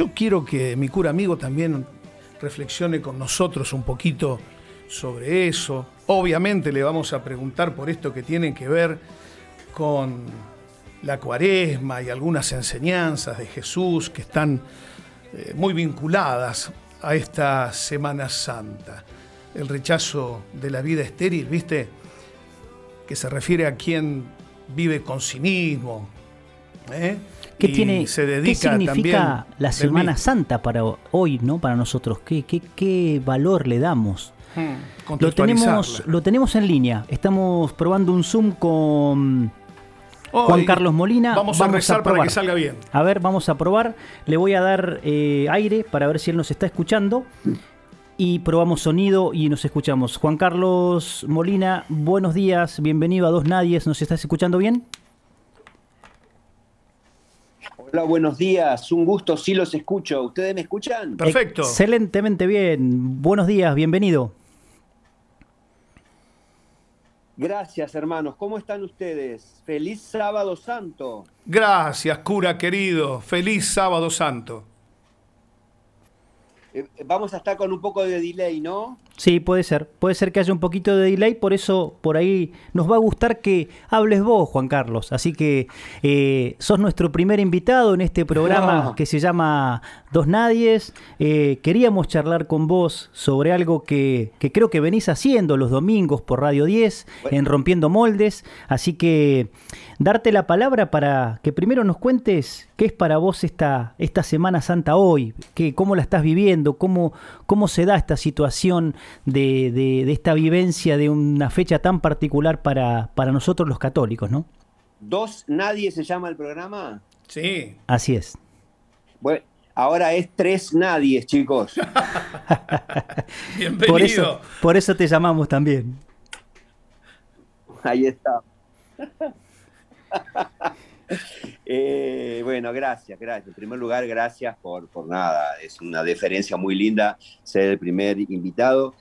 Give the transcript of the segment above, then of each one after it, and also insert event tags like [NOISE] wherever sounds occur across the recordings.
yo quiero que mi cura amigo también reflexione con nosotros un poquito sobre eso. Obviamente le vamos a preguntar por esto que tiene que ver con la cuaresma y algunas enseñanzas de Jesús que están eh, muy vinculadas a esta Semana Santa. El rechazo de la vida estéril, ¿viste? Que se refiere a quien vive con cinismo. ¿eh? ¿Qué, tiene, se dedica ¿Qué significa la Semana Santa para hoy, ¿no? Para nosotros. ¿Qué, qué, valor le damos? Hmm, lo, tenemos, lo tenemos en línea. Estamos probando un Zoom con Juan Carlos Molina. Vamos, a rezar para que salga bien. A ver, vamos a probar. Le voy a dar eh, aire para ver si él nos está escuchando. Y probamos sonido y nos escuchamos. Juan Carlos Molina, buenos días, bienvenido a Dos Nadies. ¿Nos estás escuchando bien? Hola, buenos días. Un gusto, sí los escucho. ¿Ustedes me escuchan? Perfecto. Excelentemente bien. Buenos días, bienvenido. Gracias, hermanos. ¿Cómo están ustedes? Feliz sábado santo. Gracias, cura querido. Feliz sábado santo. Eh, vamos a estar con un poco de delay, ¿no? Sí, puede ser. Puede ser que haya un poquito de delay, por eso por ahí nos va a gustar que hables vos, Juan Carlos. Así que eh, sos nuestro primer invitado en este programa que se llama Dos Nadies. Eh, queríamos charlar con vos sobre algo que, creo que venís haciendo los domingos por Radio 10, en Rompiendo Moldes. Así que darte la palabra para que primero nos cuentes qué es para vos esta, esta Semana Santa hoy, que, cómo la estás viviendo, cómo, cómo se da esta situación de, esta vivencia de una fecha tan particular para, para nosotros los católicos, ¿no? ¿Dos Nadie se llama el programa? Sí. Así es. Bueno, ahora es Tres Nadies, chicos. [LAUGHS] Bienvenido. Por eso, por eso te llamamos también. Ahí está. [LAUGHS] Eh, bueno, gracias, gracias. En primer lugar, gracias por, por nada. Es una deferencia muy linda ser el primer invitado.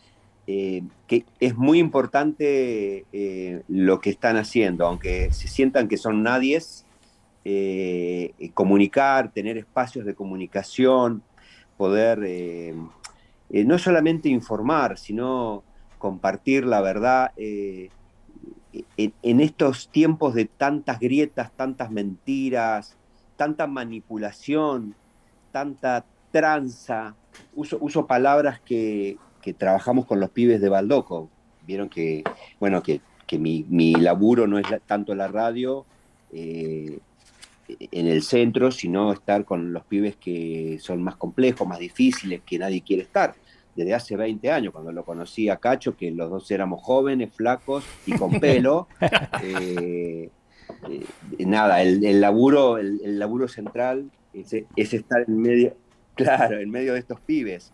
Eh, que es muy importante eh, lo que están haciendo, aunque se sientan que son nadies, comunicar, tener espacios de comunicación, poder no solamente informar, sino compartir la verdad en, estos tiempos de tantas grietas, tantas mentiras, tanta manipulación, tanta tranza, uso, palabras que, trabajamos con los pibes de Baldoco. Vieron que, bueno, que, mi, laburo no es tanto la radio eh, en el centro, sino estar con los pibes que son más complejos, más difíciles, que nadie quiere estar desde hace 20 años, cuando lo conocí a Cacho, que los dos éramos jóvenes, flacos y con [LAUGHS] pelo. Eh, eh, nada, el, laburo, el, laburo central es, estar en medio, claro, en medio de estos pibes.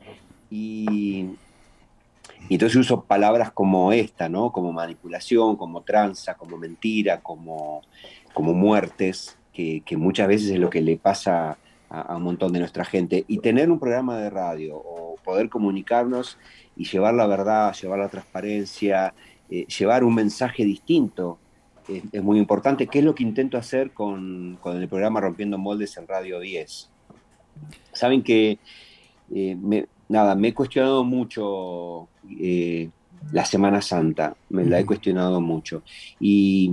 Y, entonces uso palabras como esta, ¿no? Como manipulación, como tranza, como mentira, como, como muertes, que, que muchas veces es lo que le pasa a, un montón de nuestra gente. Y tener un programa de radio o poder comunicarnos y llevar la verdad, llevar la transparencia, eh, llevar un mensaje distinto es, muy importante, ¿Qué es lo que intento hacer con, con, el programa Rompiendo Moldes en Radio 10. Saben que, eh, me, nada, me he cuestionado mucho eh, la Semana Santa, me la he cuestionado mucho. Y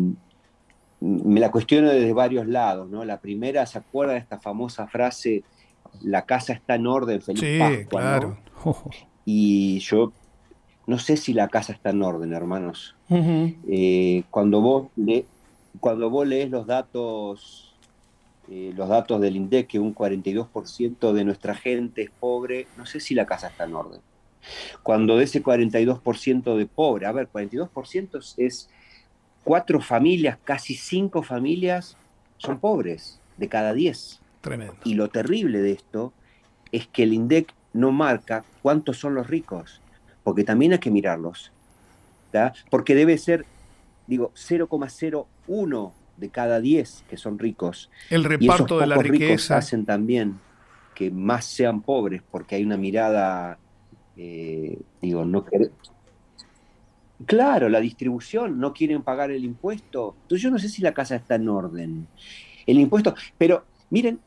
me la cuestiono desde varios lados, ¿no? La primera, ¿se acuerda de esta famosa frase, la casa está en orden, feliz sí, claro. [LAUGHS] Y yo no sé si la casa está en orden, hermanos. Eh, cuando, vos cuando vos lees los datos, eh, los datos del INDEC, que un 42% de nuestra gente es pobre, no sé si la casa está en orden. Cuando de ese 42% de pobre, a ver, 42% es cuatro familias, casi cinco familias, son pobres, de cada diez. Tremendo. Y lo terrible de esto es que el INDEC no marca cuántos son los ricos, porque también hay que mirarlos. Porque debe ser, digo, 0,01 de cada 10 que son ricos. El reparto de la riqueza. hacen también que más sean pobres, porque hay una mirada, eh, digo, no, Claro, la distribución, no quieren pagar el impuesto. Entonces yo no sé si la casa está en orden. El impuesto, pero miren,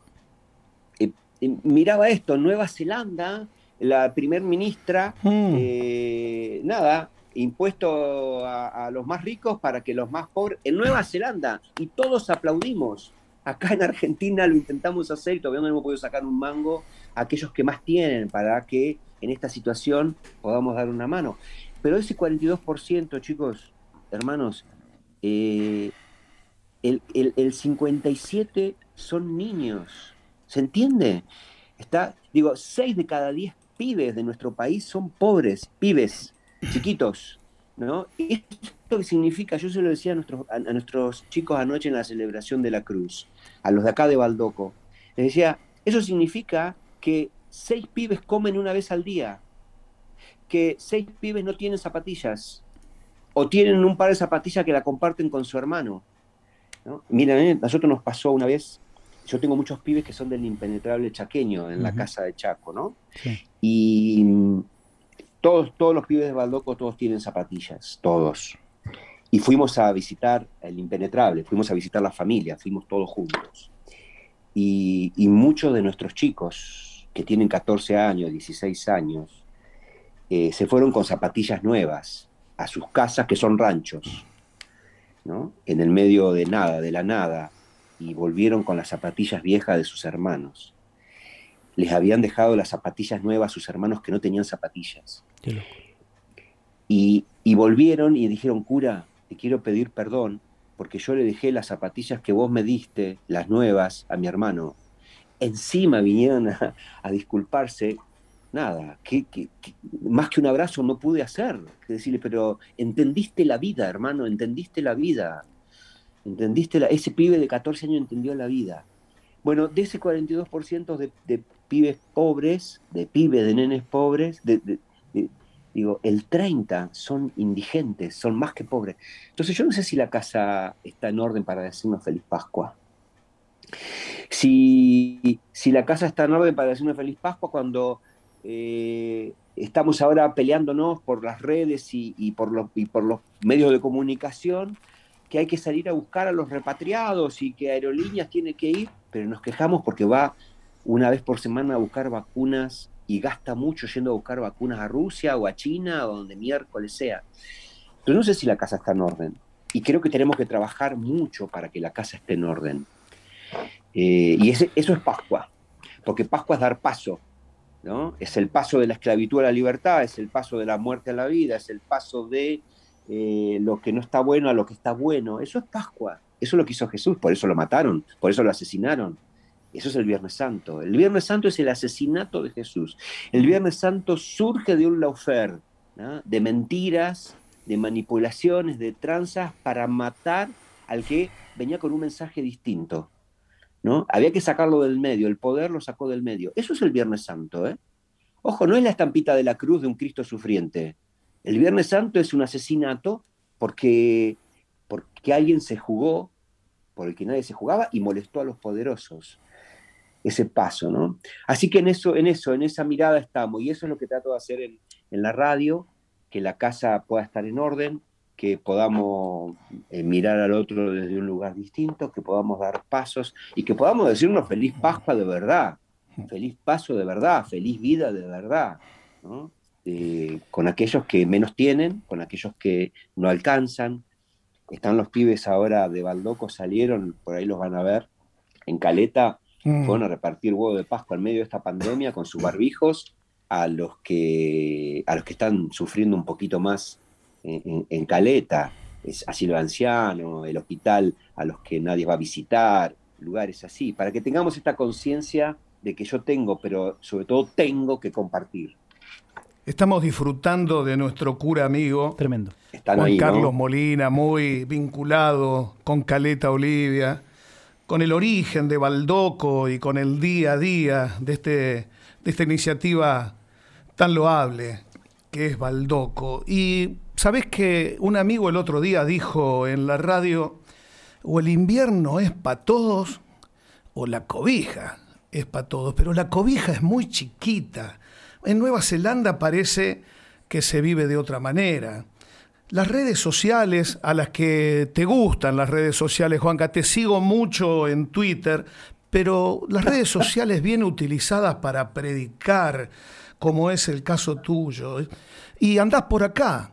miraba esto, Nueva Zelanda, la primer ministra, Mm. eh, nada, impuesto a, a los más ricos para que los más pobres, en Nueva Zelanda, y todos aplaudimos. Acá en Argentina lo intentamos hacer y todavía no hemos podido sacar un mango a aquellos que más tienen para que en esta situación podamos dar una mano. Pero ese 42%, chicos, hermanos, eh, el, el, el 57 son niños. ¿Se entiende? Está, digo, 6 de cada 10 pibes de nuestro país son pobres, pibes, chiquitos, ¿no? ¿Esto qué significa? Yo se lo decía a nuestros, chicos anoche en la celebración de la cruz, a los de acá de Baldoco. Les decía, eso significa que seis pibes comen una vez al día, que seis pibes no tienen zapatillas, o tienen un par de zapatillas que la comparten con su hermano. ¿no? Miren, a nosotros nos pasó una vez, yo tengo muchos pibes que son del impenetrable chaqueño en la casa de Chaco, ¿no? Sí. Y todos, todos los pibes de Baldoco, todos tienen zapatillas, todos. Y fuimos a visitar el impenetrable, fuimos a visitar la familia, fuimos todos juntos. Y, y muchos de nuestros chicos, que tienen 14 años, 16 años, eh, se fueron con zapatillas nuevas a sus casas, que son ranchos, ¿no? En el medio de nada, de la nada, y volvieron con las zapatillas viejas de sus hermanos. Les habían dejado las zapatillas nuevas a sus hermanos que no tenían zapatillas. Y, y volvieron y dijeron, cura, te quiero pedir perdón porque yo le dejé las zapatillas que vos me diste, las nuevas, a mi hermano. Encima vinieron a, a disculparse. Nada, que, que- que- más que un abrazo no pude hacer. Que decirle, pero entendiste la vida, hermano, entendiste la vida. Entendiste la, ese pibe de 14 años entendió la vida. Bueno, de ese 42% de, de pibes pobres, de pibes, de nenes pobres, de, digo, el 30 son indigentes, son más que pobres. Entonces yo no sé si la casa está en orden para decirnos feliz Pascua. Si, si la casa está en orden para decirnos feliz Pascua cuando eh, estamos ahora peleándonos por las redes y por los, y por los medios de comunicación, que hay que salir a buscar a los repatriados y que Aerolíneas tiene que ir, pero nos quejamos porque va una vez por semana a buscar vacunas y gasta mucho yendo a buscar vacunas a Rusia o a China o donde miércoles sea. Pero no sé si la casa está en orden. Y creo que tenemos que trabajar mucho para que la casa esté en orden. Eh, y eso es Pascua, porque Pascua es dar paso, ¿no? Es el paso de la esclavitud a la libertad, es el paso de la muerte a la vida, es el paso de eh, lo que no está bueno a lo que está bueno. Eso es Pascua. Eso es lo que hizo Jesús, por eso lo mataron, por eso lo asesinaron. Eso es el Viernes Santo. El Viernes Santo es el asesinato de Jesús. El Viernes Santo surge de un laufer, de mentiras, de manipulaciones, de tranzas para matar al que venía con un mensaje distinto. ¿no? Había que sacarlo del medio, el poder lo sacó del medio. Eso es el Viernes Santo. ¿eh? Ojo, no es la estampita de la cruz de un Cristo sufriente. El Viernes Santo es un asesinato porque, porque alguien se jugó por el que nadie se jugaba y molestó a los poderosos. Ese paso, ¿no? Así que en eso, en eso, en esa mirada estamos, y eso es lo que trato de hacer en, la radio, que la casa pueda estar en orden, que podamos eh, mirar al otro desde un lugar distinto, que podamos dar pasos y que podamos decirnos feliz Pascua de verdad, feliz paso de verdad, feliz vida de verdad, ¿no? Eh, con aquellos que menos tienen, con aquellos que no alcanzan. Están los pibes ahora de Baldoco, salieron, por ahí los van a ver, en Caleta, Mm. fueron a repartir huevo de Pascua en medio de esta pandemia con sus barbijos a los que, a los que están sufriendo un poquito más en, en- en Caleta, es asilo de anciano, el hospital a los que nadie va a visitar, lugares así, para que tengamos esta conciencia de que yo tengo, pero sobre todo tengo que compartir. Estamos disfrutando de nuestro cura amigo, Tremendo. Están Juan ahí, ¿no? Carlos Molina, muy vinculado con Caleta Olivia, con el origen de Baldoco y con el día a día de, este, de esta iniciativa tan loable que es Baldoco. Y sabés que un amigo el otro día dijo en la radio, o el invierno es para todos, o la cobija es para todos, pero la cobija es muy chiquita. En Nueva Zelanda parece que se vive de otra manera. Las redes sociales a las que te gustan las redes sociales, Juanca, te sigo mucho en Twitter, pero las redes sociales bien utilizadas para predicar, como es el caso tuyo, y andás por acá,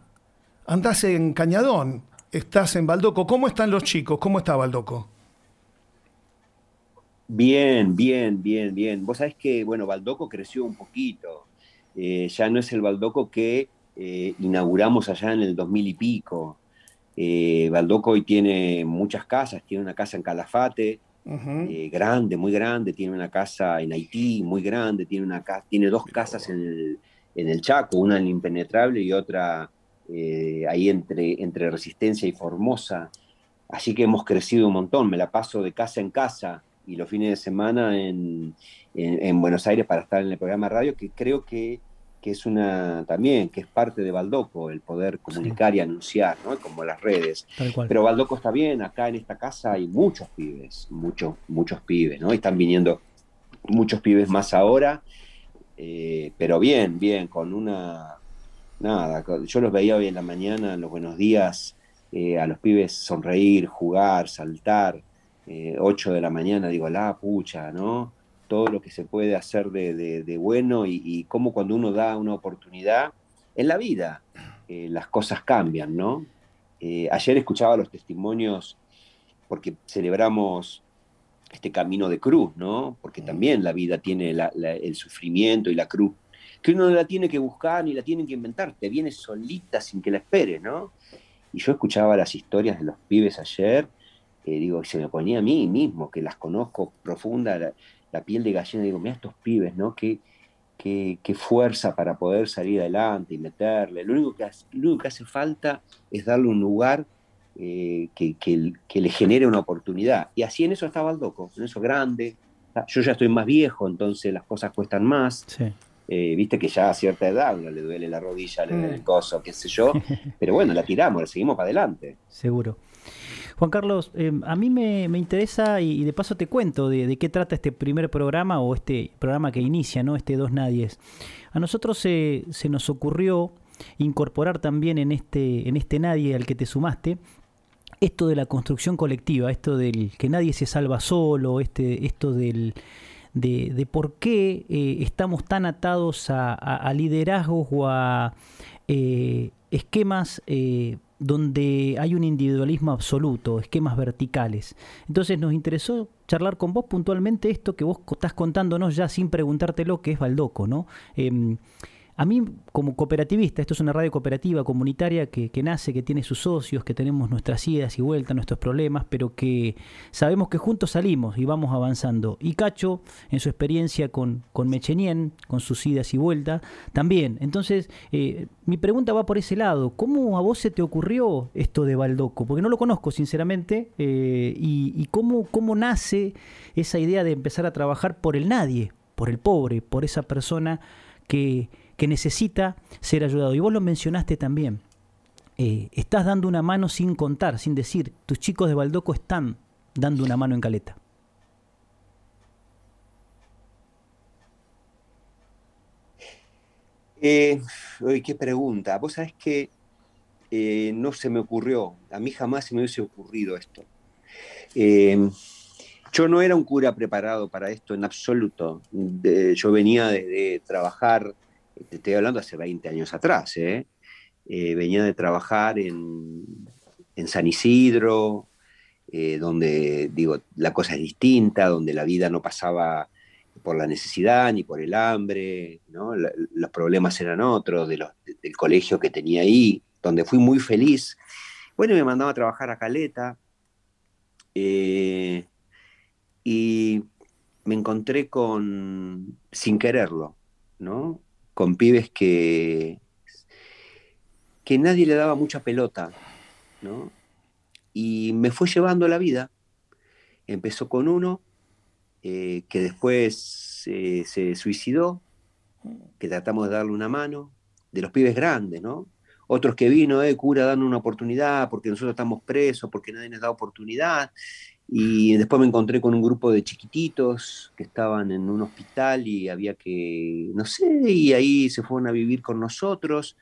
andás en Cañadón, estás en Baldoco. ¿Cómo están los chicos? ¿Cómo está Baldoco? Bien, bien, bien, bien. Vos sabés que, bueno, Baldoco creció un poquito. Eh, ya no es el Baldoco que eh, inauguramos allá en el 2000 y pico. Eh, Baldoco hoy tiene muchas casas, tiene una casa en Calafate, eh, grande, muy grande, tiene una casa en Haití, muy grande, tiene, una tiene dos casas en el, en el Chaco, una en Impenetrable y otra ahí entre, entre Resistencia y Formosa. Así que hemos crecido un montón, me la paso de casa en casa y los fines de semana en, en Buenos Aires para estar en el programa radio, que creo que que es una también, que es parte de Baldoco, el poder comunicar y anunciar, ¿no? Como las redes. Pero Baldoco está bien, acá en esta casa hay muchos pibes, muchos, muchos pibes, ¿no? Y están viniendo muchos pibes más ahora, eh, pero bien, bien, con una, nada, yo los veía hoy en la mañana, en los buenos días, eh, a los pibes sonreír, jugar, saltar, 8 eh, de la mañana, digo, la pucha, ¿no? todo lo que se puede hacer de, bueno y, cómo cuando uno da una oportunidad en la vida, eh, las cosas cambian, ¿no? Eh, ayer escuchaba los testimonios porque celebramos este camino de cruz, ¿no? Porque también la vida tiene el sufrimiento y la cruz, que uno no la tiene que buscar ni la tiene que inventar, te viene solita sin que la espere, ¿no? Y yo escuchaba las historias de los pibes ayer, eh, digo, se me ponía a mí mismo, que las conozco profunda, la piel de gallina, digo, mira estos pibes, ¿no? Qué, qué, fuerza para poder salir adelante y meterle. Lo único que, lo que hace falta es darle un lugar eh, que, que, le genere una oportunidad. Y así en eso estaba el Doco, en eso grande. Yo ya estoy más viejo, entonces las cosas cuestan más. Eh, viste que ya a cierta edad uno le duele la rodilla, le duele el mm. coso, qué sé yo. [LAUGHS] Pero bueno, la tiramos, la seguimos para adelante. Seguro. Juan Carlos, em, a mí me, interesa y, de paso te cuento de, qué trata este primer programa o este programa que inicia, ¿no? Este Dos Nadies. A nosotros se, nos ocurrió incorporar también en este, en este Nadie al que te sumaste esto de la construcción colectiva, esto del que nadie se salva solo, este, esto del, de, por qué eh, estamos tan atados a, liderazgos o a eh, esquemas eh, donde hay un individualismo absoluto, esquemas verticales. Entonces nos interesó charlar con vos puntualmente esto que vos estás contándonos ya sin preguntártelo, que es Baldoco, ¿no? Em, a mí, como cooperativista, esto es una radio cooperativa, comunitaria, que, nace, que tiene sus socios, que tenemos nuestras idas y vueltas, nuestros problemas, pero que sabemos que juntos salimos y vamos avanzando. Y Cacho, en su experiencia con, con Mechenien, con sus idas y vueltas, también. Entonces, eh, mi pregunta va por ese lado. ¿Cómo a vos se te ocurrió esto de Baldoco? Porque no lo conozco, sinceramente, eh, y, cómo, cómo nace esa idea de empezar a trabajar por el nadie, por el pobre, por esa persona que que necesita ser ayudado. Y vos lo mencionaste también. Eh, estás dando una mano sin contar, sin decir, tus chicos de Baldoco están dando una mano en caleta. Eh, qué pregunta. Vos sabés que eh, no se me ocurrió, a mí jamás se me hubiese ocurrido esto. Eh, yo no era un cura preparado para esto en absoluto. yo venía de trabajar te estoy hablando hace 20 años atrás, ¿eh? Eh, venía de trabajar en, San Isidro, eh, donde, digo, la cosa es distinta, donde la vida no pasaba por la necesidad ni por el hambre, ¿no? los problemas eran otros, de del colegio que tenía ahí, donde fui muy feliz. Bueno, me mandaba a trabajar a Caleta y me encontré con, sin quererlo, ¿no? Con pibes que, que nadie le daba mucha pelota, ¿no? Y me fue llevando la vida. Empezó con uno eh, que después eh, se suicidó, que tratamos de darle una mano, de los pibes grandes, ¿no? Otros que vino, eh, cura, dando una oportunidad porque nosotros estamos presos, porque nadie nos da oportunidad. Y después me encontré con un grupo de chiquititos que estaban en un hospital y había que, no sé, y ahí se fueron a vivir con nosotros.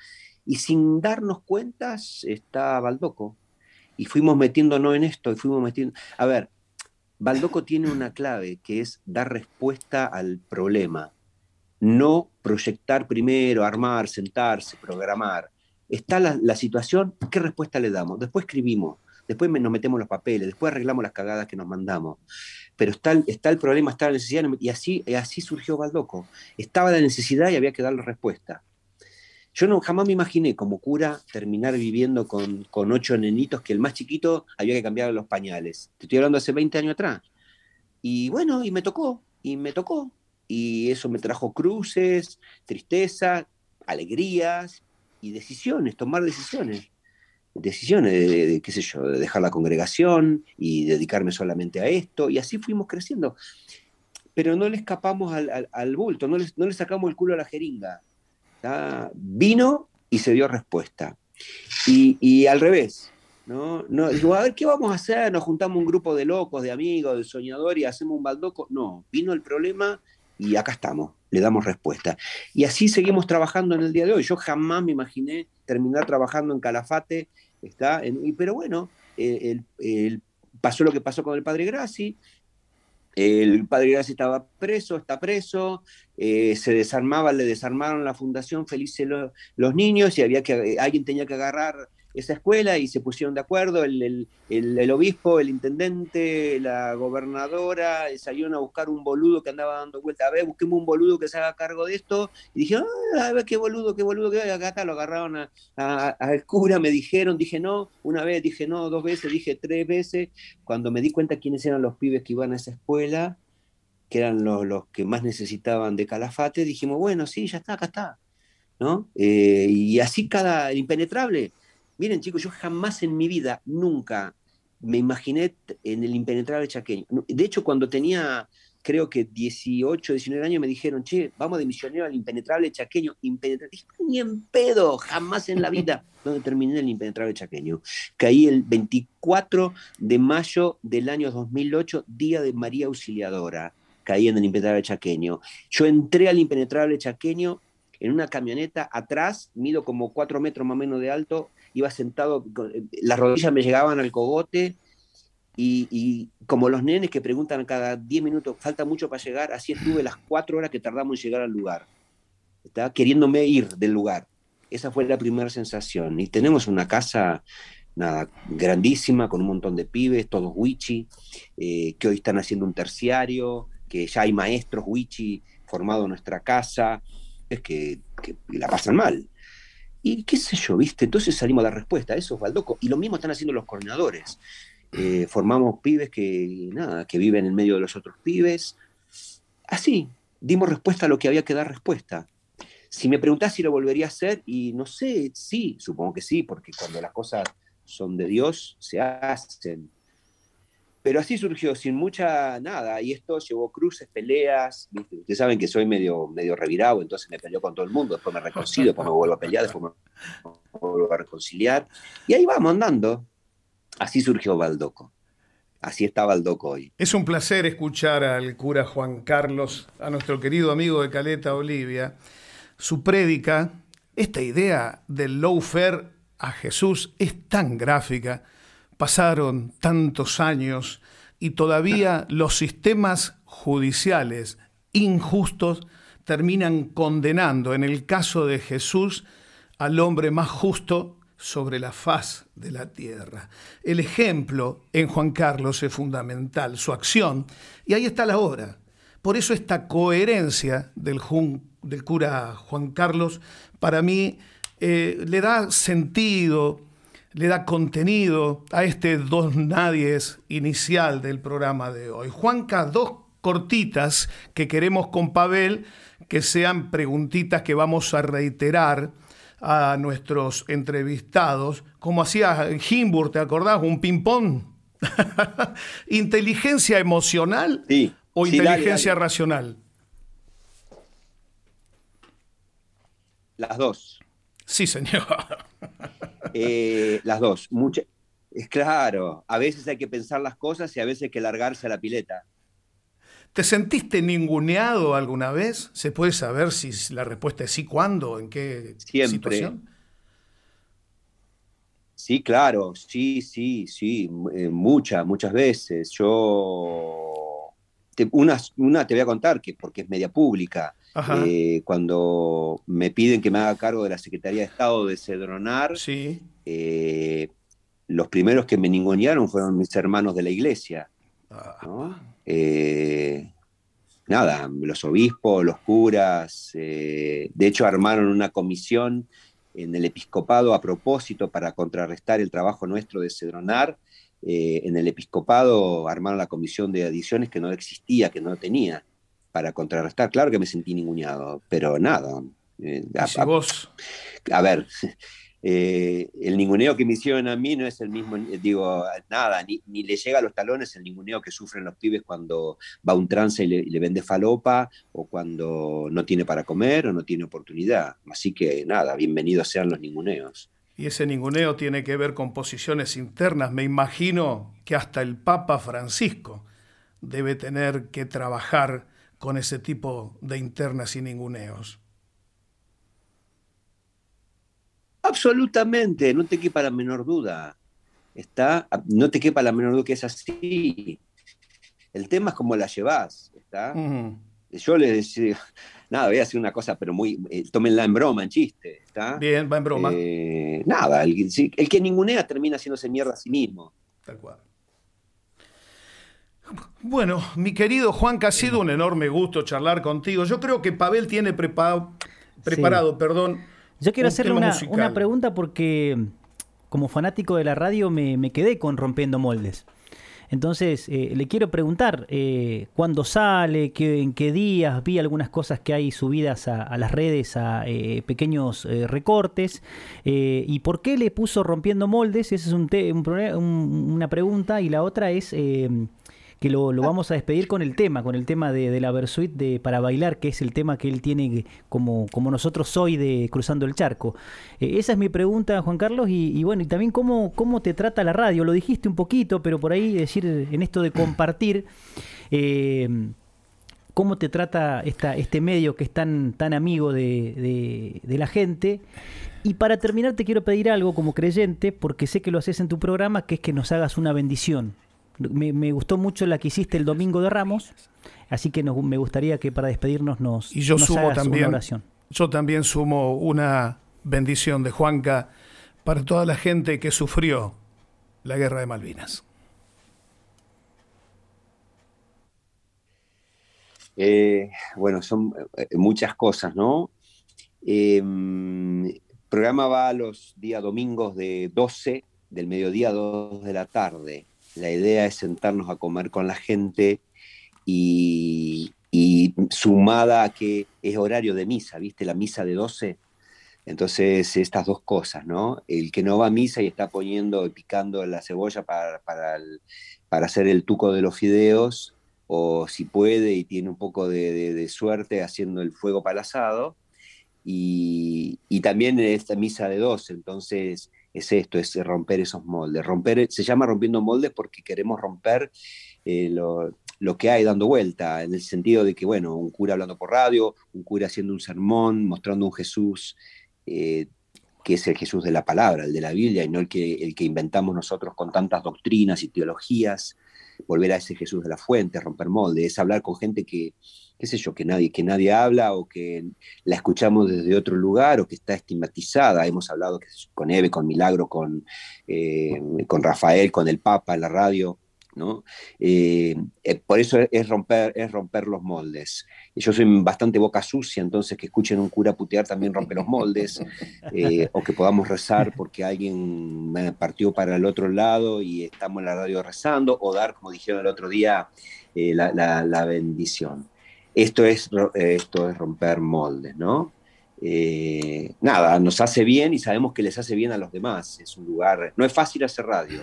Y sin darnos cuentas está Baldoco. Y fuimos metiéndonos en esto, y fuimos metiendo... A ver, Baldoco tiene una clave que es dar respuesta al problema, no proyectar primero, armar, sentarse, programar. Está la, situación, ¿qué respuesta le damos? Después escribimos, después nos metemos los papeles, después arreglamos las cagadas que nos mandamos. Pero está, está el problema, está la necesidad, y así, así surgió Baldoco. Estaba la necesidad y había que darle respuesta. Yo no, jamás me imaginé como cura terminar viviendo con, con ocho nenitos que el más chiquito había que cambiar los pañales. Te estoy hablando hace 20 años atrás. Y bueno, y me tocó, y me tocó. Y eso me trajo cruces, tristeza, alegrías y decisiones, tomar decisiones. Decisiones de, qué sé yo, de dejar la congregación y dedicarme solamente a esto. Y así fuimos creciendo. Pero no le escapamos al, al, bulto, no no le sacamos el culo a la jeringa Vino y se dio respuesta. Y, al revés, ¿no? no a ver, ¿qué vamos a hacer? Nos juntamos un grupo de locos, de amigos, de soñadores y hacemos un baldoco. No, vino el problema y acá estamos, le damos respuesta. Y así seguimos trabajando en el día de hoy. Yo jamás me imaginé terminar trabajando en Calafate, ¿está? pero bueno, pasó lo que pasó con el padre Grassi, el padre Gracia estaba preso, está preso, eh, se desarmaba, le desarmaron la fundación Felices los Niños y había que, alguien tenía que agarrar esa escuela y se pusieron de acuerdo, el, obispo, el intendente, la gobernadora, salieron a buscar un boludo que andaba dando vuelta, a ver, busquemos un boludo que se haga cargo de esto, y dijeron, ah, a ver qué boludo, qué boludo, que acá lo agarraron al cura, me dijeron, dije no, una vez, dije no, dos veces, dije tres veces, cuando me di cuenta quiénes eran los pibes que iban a esa escuela, que eran los, los que más necesitaban de calafate, dijimos, bueno, sí, ya está, acá está. ¿No? Eh, y así cada impenetrable Miren, chicos, yo jamás en mi vida, nunca me imaginé en el impenetrable chaqueño. De hecho, cuando tenía, creo que 18, 19 años, me dijeron, che, vamos de misionero al impenetrable chaqueño. Impenetrable. Ni en pedo, jamás en la vida. [LAUGHS] Donde terminé el impenetrable chaqueño. Caí el 24 de mayo del año 2008, día de María Auxiliadora. Caí en el impenetrable chaqueño. Yo entré al impenetrable chaqueño en una camioneta atrás, mido como 4 metros más o menos de alto, iba sentado, eh, las rodillas me llegaban al cogote y, como los nenes que preguntan cada 10 minutos, falta mucho para llegar, así estuve las 4 horas que tardamos en llegar al lugar. Estaba queriéndome ir del lugar. Esa fue la primera sensación. Y tenemos una casa nada, grandísima, con un montón de pibes, todos wichi, eh, que hoy están haciendo un terciario, que ya hay maestros wichi formados en nuestra casa, es que, que la pasan mal. Y qué sé yo, ¿viste? Entonces salimos a dar respuesta, eso es Baldoco. Y lo mismo están haciendo los coordinadores. Eh, formamos pibes que, nada, que viven en medio de los otros pibes. Así, dimos respuesta a lo que había que dar respuesta. Si me preguntás si lo volvería a hacer, y no sé, sí, supongo que sí, porque cuando las cosas son de Dios, se hacen. Pero así surgió, sin mucha nada, y esto llevó cruces, peleas, ustedes saben que soy medio, medio revirado, entonces me peleó con todo el mundo, después me reconcilio, después me vuelvo a pelear, después me vuelvo a reconciliar, y ahí vamos andando. Así surgió Baldoco. Así está Baldoco hoy. Es un placer escuchar al cura Juan Carlos, a nuestro querido amigo de Caleta Olivia, su prédica, esta idea del lawfare a Jesús es tan gráfica pasaron tantos años y todavía [LAUGHS] los sistemas judiciales injustos terminan condenando, en el caso de Jesús, al hombre más justo sobre la faz de la tierra. El ejemplo en Juan Carlos es fundamental, su acción, y ahí está la obra. Por eso esta coherencia del, del cura Juan Carlos, para mí, eh, le da sentido, le da contenido a este dos nadies inicial del programa de hoy. Juanca, dos cortitas que queremos con Pavel, que sean preguntitas que vamos a reiterar a nuestros entrevistados, como hacía Himbur, ¿te acordás? Un ping-pong. [LAUGHS] ¿Inteligencia emocional o inteligencia racional? Las dos. Sí, señor. [LAUGHS] Eh, las dos. es claro, a veces hay que pensar las cosas y a veces hay que largarse a la pileta. ¿Te sentiste ninguneado alguna vez? ¿Se puede saber si la respuesta es sí, cuándo, en qué Siempre. situación? Sí, claro, sí, sí, sí, eh, muchas, muchas veces. Yo, una, una te voy a contar, que porque es media pública. Eh, cuando me piden que me haga cargo de la Secretaría de Estado de Cedronar, sí. Eh, los primeros que me ningunearon fueron mis hermanos de la iglesia. Ah. nada, los obispos, los curas, de hecho armaron una comisión en el episcopado a propósito para contrarrestar el trabajo nuestro de Cedronar. Eh, en el episcopado armaron la comisión de adiciones que no existía, que no tenía, para contrarrestar. Claro que me sentí ninguneado, pero nada. Eh, a, vos? a ver, [LAUGHS] eh, el ninguneo que me hicieron a mí no es el mismo, digo, nada, ni, le llega a los talones el ninguneo que sufren los pibes cuando va un trance y le, vende falopa o cuando no tiene para comer o no tiene oportunidad. Así que nada, bienvenidos sean los ninguneos. Y ese ninguneo tiene que ver con posiciones internas. Me imagino que hasta el Papa Francisco debe tener que trabajar con ese tipo de internas y ninguneos. Absolutamente, no te quepa la menor duda. Está, no te quepa la menor duda que es así. El tema es cómo la llevas. ¿está? Yo les decía, [LAUGHS] nada, voy a hacer una cosa, pero muy, eh, tómenla en broma, en chiste. ¿está? Bien, va en broma. Eh, nada, el, el, que ningunea termina haciéndose mierda a sí mismo. Tal cual. Bueno, mi querido Juan, que ha sido un enorme gusto charlar contigo. Yo creo que Pavel tiene preparado, preparado perdón, yo quiero hacerle una, pregunta porque como fanático de la radio me, quedé con Rompiendo Moldes. Entonces, eh, le quiero preguntar, eh, ¿cuándo sale? Qué, ¿En qué días? Vi algunas cosas que hay subidas a, las redes, a eh, pequeños recortes. ¿Y por qué le puso Rompiendo Moldes? Esa es un, una pregunta. Y la otra es que lo, lo, vamos a despedir con el tema, con el tema de, la Versuit de Para Bailar, que es el tema que él tiene como, como nosotros hoy de Cruzando el Charco. Eh, esa es mi pregunta, Juan Carlos, y, bueno, y también cómo, cómo te trata la radio. Lo dijiste un poquito, pero por ahí decir en esto de compartir. Eh, cómo te trata esta, este medio que es tan, tan amigo de, de, la gente. Y para terminar te quiero pedir algo como creyente, porque sé que lo haces en tu programa, que es que nos hagas una bendición. Me, gustó mucho la que hiciste el domingo de Ramos, así que me gustaría que para despedirnos nos, y yo sumo también, una oración. Yo también sumo una bendición de Juanca para toda la gente que sufrió la guerra de Malvinas. Eh, bueno, son eh, muchas cosas, ¿no? Em, el programa va a los días domingos de 12 del mediodía a 2 de la tarde. La idea es sentarnos a comer con la gente y, sumada a que es horario de misa, ¿viste? La misa de 12. Entonces, estas dos cosas, ¿no? El que no va a misa y está poniendo y picando la cebolla para, para, hacer el tuco de los fideos, o si puede y tiene un poco de, suerte haciendo el fuego para asado, y, y también esta misa de 12. Entonces, es esto, es romper esos moldes. Romper, se llama rompiendo moldes porque queremos romper eh, lo, que hay dando vuelta, en el sentido de que, bueno, un cura hablando por radio, un cura haciendo un sermón, mostrando un Jesús eh, que es el Jesús de la palabra, el de la Biblia, y no el que, el que inventamos nosotros con tantas doctrinas y teologías, volver a ese Jesús de la fuente, romper moldes, es hablar con gente que, qué sé yo, que nadie, que nadie habla o que la escuchamos desde otro lugar o que está estigmatizada. Hemos hablado con Eve, con Milagro, con, eh, con Rafael, con el Papa en la radio. ¿No? Eh, eh, por eso es romper, es romper los moldes. Yo soy bastante boca sucia, entonces que escuchen un cura putear también rompe los moldes, o que podamos rezar porque alguien partió para el otro lado y estamos en la radio rezando, o dar, como dijeron el otro día, la, la bendición. Esto es, esto es romper moldes, ¿no? Eh, nada, nos hace bien y sabemos que les hace bien a los demás. Es un lugar, no es fácil hacer radio,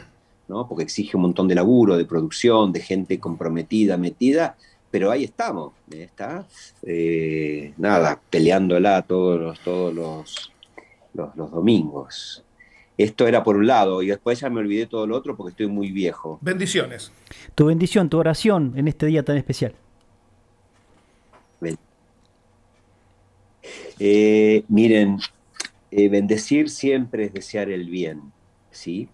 ¿no? Porque exige un montón de laburo, de producción, de gente comprometida, metida, pero ahí estamos, ¿eh? ¿está? Eh, nada, peleándola todos los, todos los, los, los domingos. Esto era por un lado, y después ya me olvidé todo lo otro porque estoy muy viejo. Bendiciones. Tu bendición, tu oración en este día tan especial. Eh, miren, eh, bendecir siempre es desear el bien. ¿sí?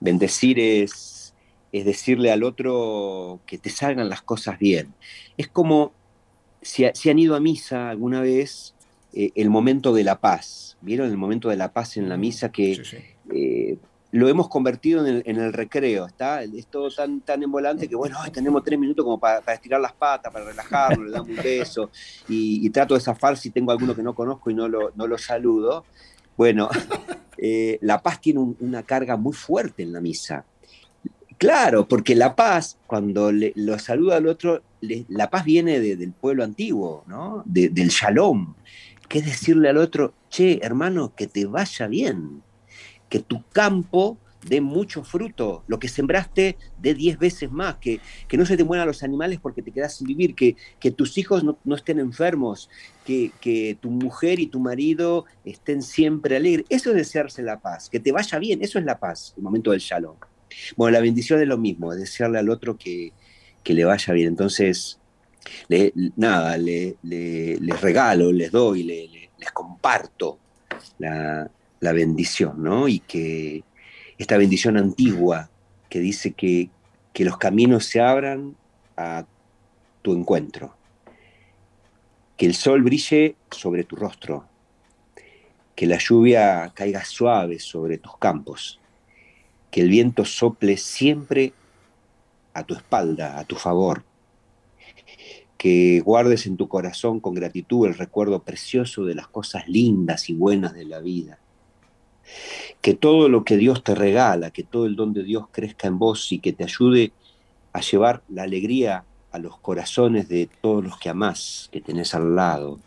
Bendecir es, es decirle al otro que te salgan las cosas bien. Es como si, han ido a misa alguna vez, eh, el momento de la paz. ¿Vieron el momento de la paz en la misa que eh, lo hemos convertido en el, recreo? ¿está? Es todo tan, tan envolante que, bueno, tenemos tres minutos como para, estirar las patas, para relajarnos, le damos un beso y, trato de zafar si tengo alguno que no conozco y no lo, no lo saludo. Bueno, [LAUGHS] eh, la paz tiene una carga muy fuerte en la misa. Claro, porque la paz, cuando lo saluda al otro, la paz viene del pueblo antiguo, ¿no? del shalom, que es decirle al otro, che, hermano, que te vaya bien, que tu campo dé mucho fruto, lo que sembraste de diez veces más, que, que, no se te mueran los animales porque te quedas sin vivir, que, que tus hijos no, no estén enfermos, que, que, tu mujer y tu marido estén siempre alegres. Eso es desearse la paz, que te vaya bien, eso es la paz, el momento del shalom. Bueno, la bendición es lo mismo, es desearle al otro que, que le vaya bien. Entonces, nada, le, les regalo, les doy, les comparto la, la bendición, ¿no? Y que esta bendición antigua que dice que, que los caminos se abran a tu encuentro, que el sol brille sobre tu rostro, que la lluvia caiga suave sobre tus campos, que el viento sople siempre a tu espalda, a tu favor, que guardes en tu corazón con gratitud el recuerdo precioso de las cosas lindas y buenas de la vida, que todo lo que Dios te regala, que todo el don de Dios crezca en vos y que te ayude a llevar la alegría a los corazones de todos los que amás, que tenés al lado,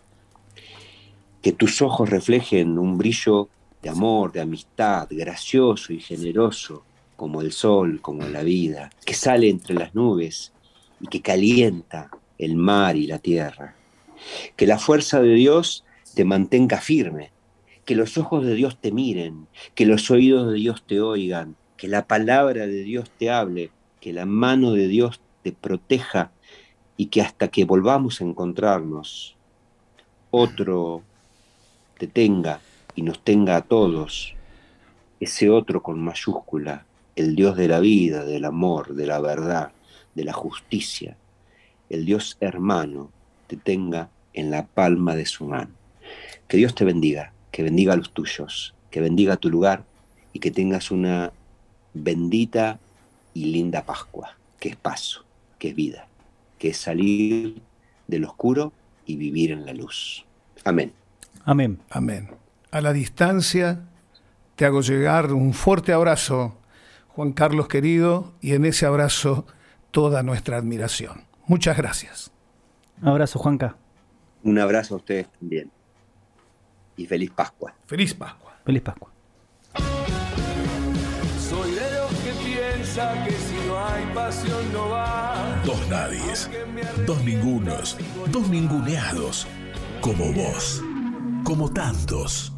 que tus ojos reflejen un brillo de amor, de amistad, gracioso y generoso, como el sol, como la vida, que sale entre las nubes y que calienta el mar y la tierra. Que la fuerza de Dios te mantenga firme, que los ojos de Dios te miren, que los oídos de Dios te oigan, que la palabra de Dios te hable, que la mano de Dios te proteja y que hasta que volvamos a encontrarnos, otro te tenga y nos tenga a todos, ese otro con mayúscula, el Dios de la vida, del amor, de la verdad, de la justicia, el Dios hermano, te tenga en la palma de su mano. Que Dios te bendiga, que bendiga a los tuyos, que bendiga tu lugar y que tengas una bendita y linda Pascua, que es paso, que es vida, que es salir del oscuro y vivir en la luz. Amén. Amén. Amén a la distancia, te hago llegar un fuerte abrazo, Juan Carlos querido, y en ese abrazo toda nuestra admiración. Muchas gracias. Un abrazo, Juanca. Un abrazo a ustedes también. Y feliz Pascua. Feliz Pascua. Feliz Pascua. Soy de los que piensa que si no hay pasión no va. Dos nadies, dos ningunos, dos ninguneados, como vos, como tantos.